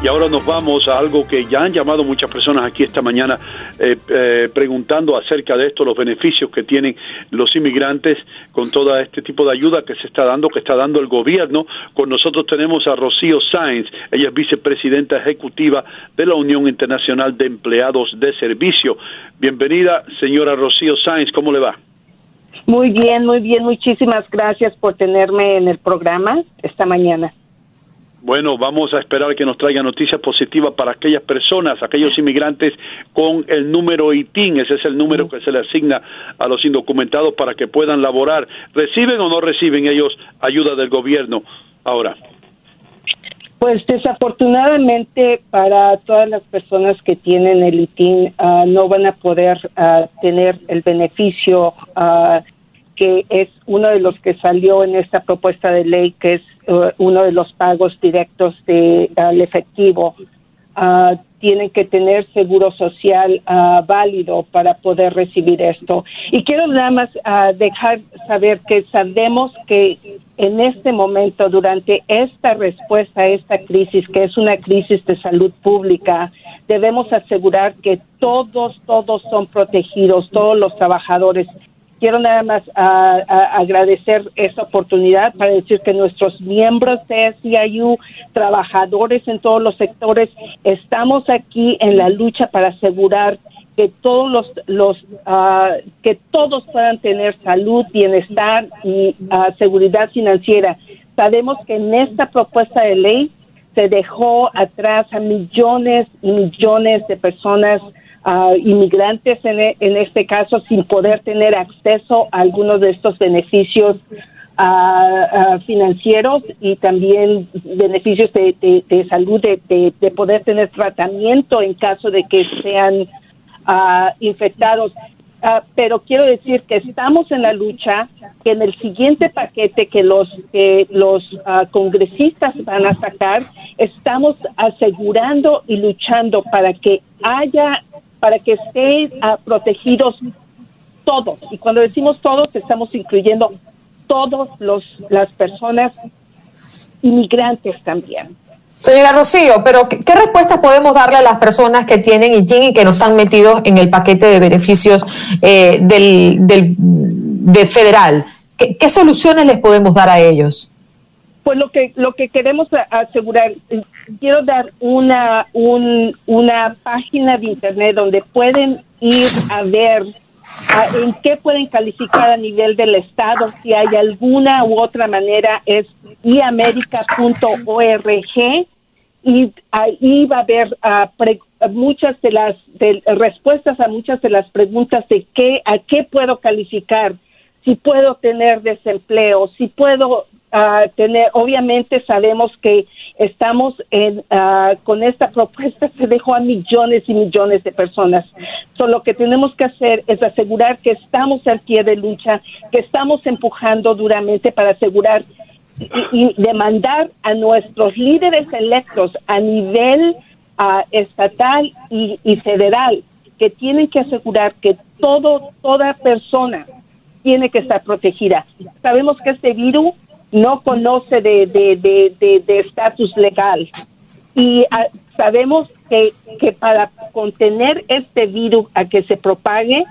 Y ahora nos vamos a algo que ya han llamado muchas personas aquí esta mañana eh, eh, preguntando acerca de esto, los beneficios que tienen los inmigrantes con todo este tipo de ayuda que se está dando, que está dando el gobierno. Con nosotros tenemos a Rocío Sáenz, ella es vicepresidenta ejecutiva de la Unión Internacional de Empleados de Servicio. Bienvenida, señora Rocío Sáenz, ¿cómo le va? Muy bien, muy bien, muchísimas gracias por tenerme en el programa esta mañana. Bueno, vamos a esperar que nos traiga noticias positivas para aquellas personas, aquellos inmigrantes con el número ITIN, ese es el número que se le asigna a los indocumentados para que puedan laborar. ¿Reciben o no reciben ellos ayuda del gobierno ahora? Pues desafortunadamente para todas las personas que tienen el ITIN ah, no van a poder ah, tener el beneficio uh, que es uno de los que salió en esta propuesta de ley, que es uh, uno de los pagos directos de, al efectivo. Uh, tienen que tener seguro social uh, válido para poder recibir esto. Y quiero nada más dejar saber que sabemos que en este momento, durante esta respuesta a esta crisis, que es una crisis de salud pública, debemos asegurar que todos, todos son protegidos, todos los trabajadores quiero nada más agradecer esta oportunidad para decir que nuestros miembros de SIU, trabajadores en todos los sectores, estamos aquí en la lucha para asegurar que todos los, los ah, que todos puedan tener salud, bienestar y ah, seguridad financiera. Sabemos que en esta propuesta de ley se dejó atrás a millones y millones de personas inmigrantes en, en, este caso sin poder tener acceso a algunos de estos beneficios financieros y también beneficios de, de, salud, de, de, poder tener tratamiento en caso de que sean infectados. pero quiero decir que estamos en la lucha, que en el siguiente paquete que los, que los congresistas van a sacar, estamos asegurando y luchando para que haya para que estén ah, protegidos todos. Y cuando decimos todos, estamos incluyendo todas las personas inmigrantes también. Señora Rocío, pero ¿qué, respuestas podemos darle a las personas que tienen y que no están metidos en el paquete de beneficios eh, del, del de federal? ¿Qué soluciones les podemos dar a ellos? Pues lo que lo que queremos asegurar, quiero dar una una página de internet donde pueden ir a ver en qué pueden calificar a nivel del estado, si hay alguna u otra manera es iamerica.org y ahí va a haber muchas de las respuestas a muchas de las preguntas de qué a qué puedo calificar, si puedo tener desempleo, si puedo tener, obviamente sabemos que estamos en, con esta propuesta se dejó a millones y millones de personas. Solo lo que tenemos que hacer es asegurar que estamos al pie de lucha, que estamos empujando duramente para asegurar y, demandar a nuestros líderes electos a nivel estatal y, y federal que tienen que asegurar que todo, toda persona tiene que estar protegida. Sabemos que este virus no conoce de estatus de, legal. Y ah, sabemos que, que para contener este virus a que se propague,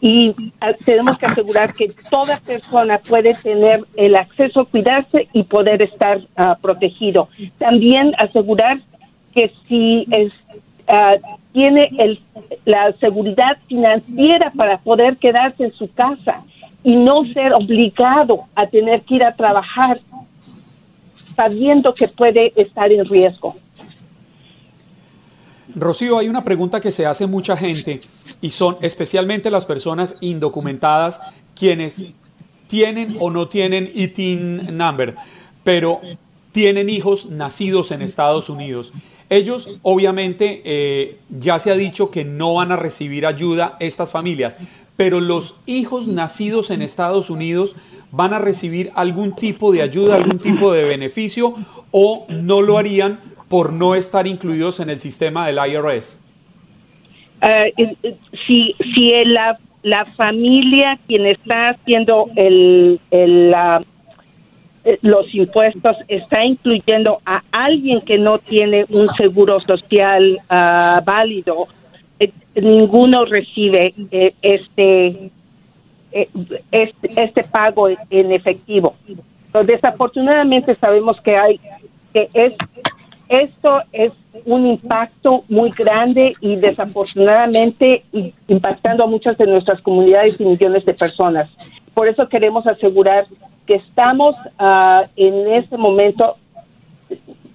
y ah, tenemos que asegurar que toda persona puede tener el acceso a cuidarse y poder estar ah, protegido. También asegurar que si es, tiene el, la seguridad financiera para poder quedarse en su casa y no ser obligado a tener que ir a trabajar sabiendo que puede estar en riesgo. Rocío, hay una pregunta que se hace mucha gente y son especialmente las personas indocumentadas quienes tienen o no tienen ITIN number, pero tienen hijos nacidos en Estados Unidos. Ellos, obviamente, eh, ya se ha dicho que no van a recibir ayuda estas familias, pero los hijos nacidos en Estados Unidos van a recibir algún tipo de ayuda, algún tipo de beneficio o no lo harían por no estar incluidos en el sistema del IRS? Uh, si si la, la familia quien está haciendo el, el eh, los impuestos está incluyendo a alguien que no tiene un seguro social ah, válido, eh, ninguno recibe eh, este, este, este pago en efectivo. desafortunadamente sabemos que hay que es esto es un impacto muy grande y desafortunadamente impactando a muchas de nuestras comunidades y millones de personas. Por eso queremos asegurar que estamos uh, en este momento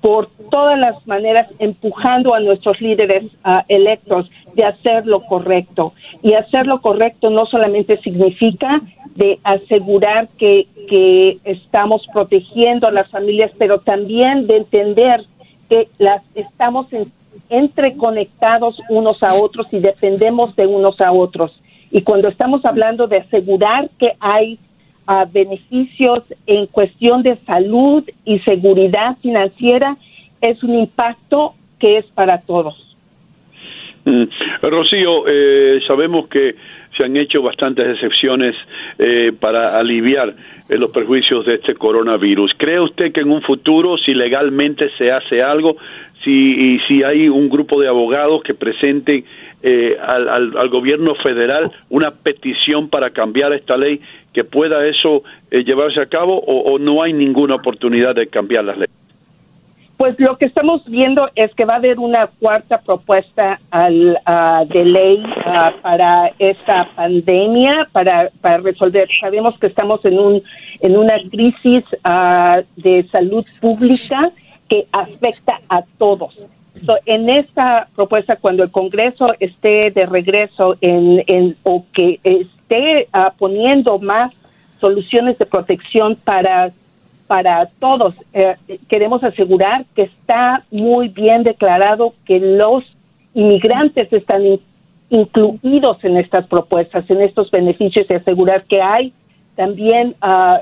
por todas las maneras empujando a nuestros líderes uh, electos de hacer lo correcto. Y hacer lo correcto no solamente significa de asegurar que, que estamos protegiendo a las familias, pero también de entender que las estamos entreconectados unos a otros y dependemos de unos a otros. Y cuando estamos hablando de asegurar que hay beneficios en cuestión de salud y seguridad financiera es un impacto que es para todos. Mm. Rocío, eh, sabemos que se han hecho bastantes excepciones eh, para aliviar eh, los perjuicios de este coronavirus. ¿Cree usted que en un futuro, si legalmente se hace algo, si, si hay un grupo de abogados que presenten al, al, gobierno federal una petición para cambiar esta ley, que pueda eso eh, llevarse a cabo o, no hay ninguna oportunidad de cambiar las leyes? Pues lo que estamos viendo es que va a haber una cuarta propuesta al, de ley para esta pandemia, para, para resolver. Sabemos que estamos en, un, en una crisis de salud pública que afecta a todos. en esta propuesta, cuando el Congreso esté de regreso en, en o que esté uh, poniendo más soluciones de protección para para todos. Eh, queremos asegurar que está muy bien declarado que los inmigrantes están incluidos en estas propuestas, en estos beneficios y asegurar que hay también uh,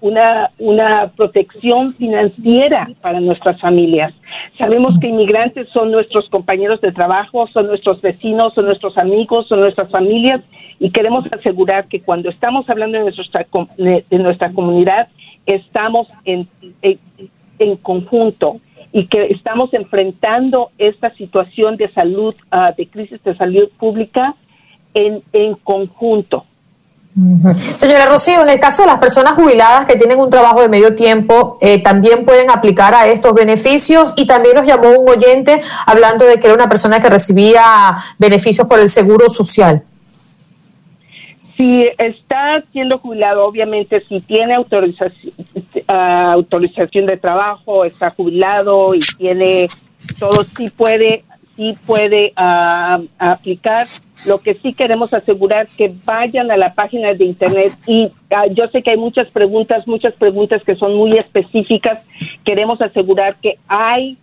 una, una protección financiera para nuestras familias. Sabemos que inmigrantes son nuestros compañeros de trabajo, son nuestros vecinos, son nuestros amigos, son nuestras familias y queremos asegurar que cuando estamos hablando de nuestra, de nuestra comunidad, estamos en, en, conjunto y que estamos enfrentando esta situación de salud, ah, de crisis de salud pública en, en conjunto. Señora Rocío, en el caso de las personas jubiladas que tienen un trabajo de medio tiempo, eh, también pueden aplicar a estos beneficios y también nos llamó un oyente hablando de que era una persona que recibía beneficios por el seguro social. Si está siendo jubilado, obviamente, si tiene autorización, ah, autorización de trabajo, está jubilado y tiene todo, sí puede, sí puede ah, aplicar. Lo que sí queremos asegurar que vayan a la página de internet y ah, yo sé que hay muchas preguntas, muchas preguntas que son muy específicas. Queremos asegurar que hay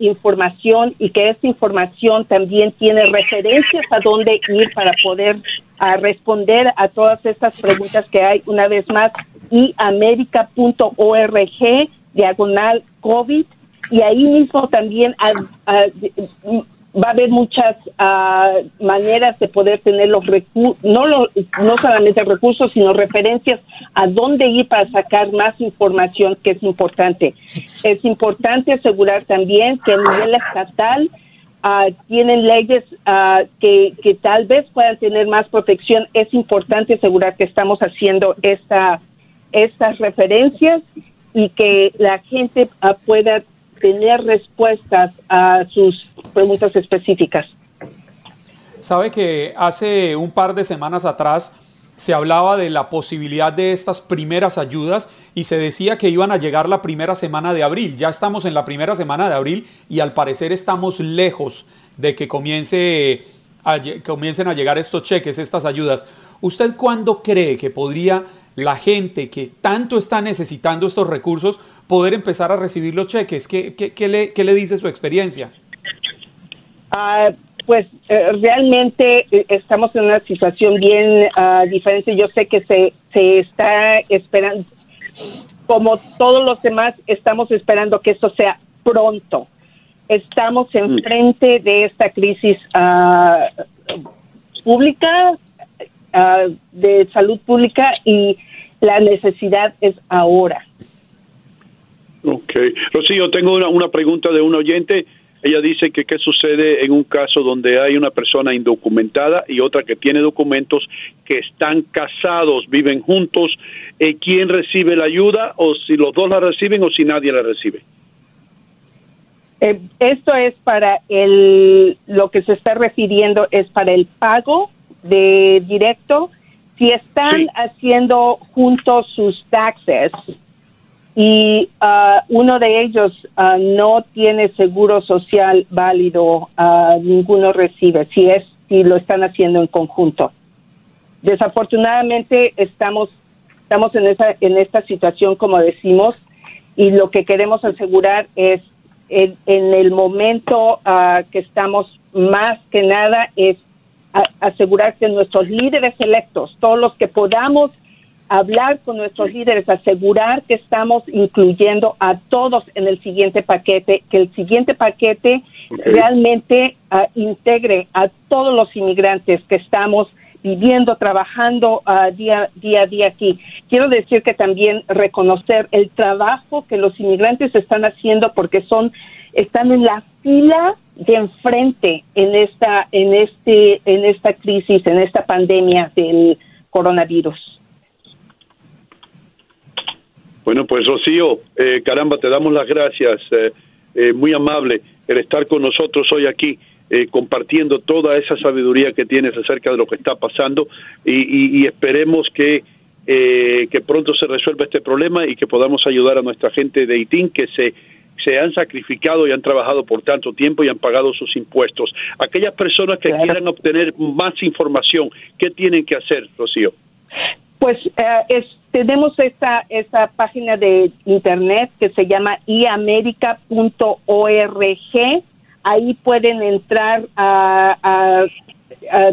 información y que esta información también tiene referencias a dónde ir para poder a responder a todas estas preguntas que hay una vez más y america.org diagonal COVID y ahí mismo también va a haber muchas ah, maneras de poder tener los recursos, no, no solamente recursos, sino referencias a dónde ir para sacar más información que es importante. Es importante asegurar también que a nivel estatal Ah, tienen leyes ah, que, que, tal vez puedan tener más protección, es importante asegurar que estamos haciendo esta, estas referencias y que la gente ah, pueda tener respuestas a sus preguntas específicas. Sabe que hace un par de semanas atrás se hablaba de la posibilidad de estas primeras ayudas y se decía que iban a llegar la primera semana de abril. Ya estamos en la primera semana de abril y al parecer estamos lejos de que comience a, comiencen a llegar estos cheques, estas ayudas. ¿Usted cuándo cree que podría la gente que tanto está necesitando estos recursos poder empezar a recibir los cheques? ¿Qué, qué, le, qué le, dice su experiencia? Ah, pues eh, realmente eh, estamos en una situación bien ah, diferente. Yo sé que se, se está esperando, como todos los demás, estamos esperando que esto sea pronto. Estamos enfrente de esta crisis uh, pública ah, de salud pública y la necesidad es ahora. Ok. Rocío, tengo una, una pregunta de un oyente. Ella dice que qué sucede en un caso donde hay una persona indocumentada y otra que tiene documentos que están casados, viven juntos. Eh, ¿Quién recibe la ayuda o si los dos la reciben o si nadie la recibe? Eh, esto es para el, lo que se está refiriendo es para el pago de directo. Si están Sí. haciendo juntos sus taxes y ah, uno de ellos ah, no tiene seguro social válido, ah, ninguno recibe. Si es si lo están haciendo en conjunto. Desafortunadamente estamos estamos en esa en esta situación como decimos y lo que queremos asegurar es en, el momento que estamos más que nada es asegurar que nuestros líderes electos, todos los que podamos hablar con nuestros líderes, asegurar que estamos incluyendo a todos en el siguiente paquete, que el siguiente paquete realmente ah, integre a todos los inmigrantes que estamos viviendo, trabajando ah, día, día a día aquí. Quiero decir que también reconocer el trabajo que los inmigrantes están haciendo porque son están en la fila de enfrente en esta en este en esta crisis, en esta pandemia del coronavirus. Bueno, pues Rocío, eh, caramba, te damos las gracias. eh, eh, muy amable el estar con nosotros hoy aquí, eh, compartiendo toda esa sabiduría que tienes acerca de lo que está pasando y, y- y esperemos que, eh, que pronto se resuelva este problema y que podamos ayudar a nuestra gente de ITIN que se se han sacrificado y han trabajado por tanto tiempo y han pagado sus impuestos. Aquellas personas que Claro. quieran obtener más información, ¿qué tienen que hacer, Rocío? Pues eh, es, tenemos esta, esta página de internet que se llama iamerica.org. Ahí pueden entrar a,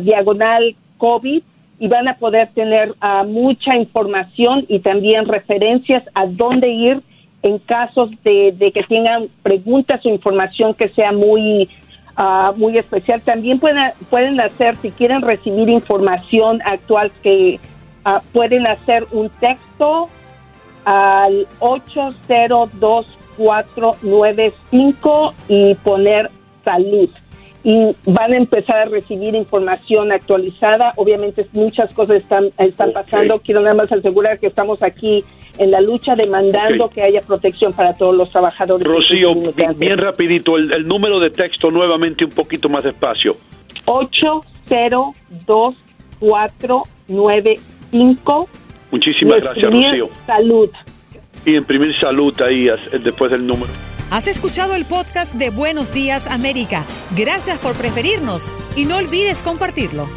diagonal COVID y van a poder tener ah, mucha información y también referencias a dónde ir en casos de, de que tengan preguntas o información que sea muy ah, muy especial. También pueden, pueden hacer, si quieren recibir información actual, que ah, pueden hacer un texto al 802495 y poner salud. Y van a empezar a recibir información actualizada. Obviamente muchas cosas están, están pasando. Quiero nada más asegurar que estamos aquí en la lucha demandando que haya protección para todos los trabajadores. Rocío, inmigrantes. bien rapidito, el, el número de texto nuevamente un poquito más despacio. 802495 Muchísimas gracias, Rocío. Salud. Y imprimir salud ahí as- después del número. Has escuchado el podcast de Buenos Días América. Gracias por preferirnos y no olvides compartirlo.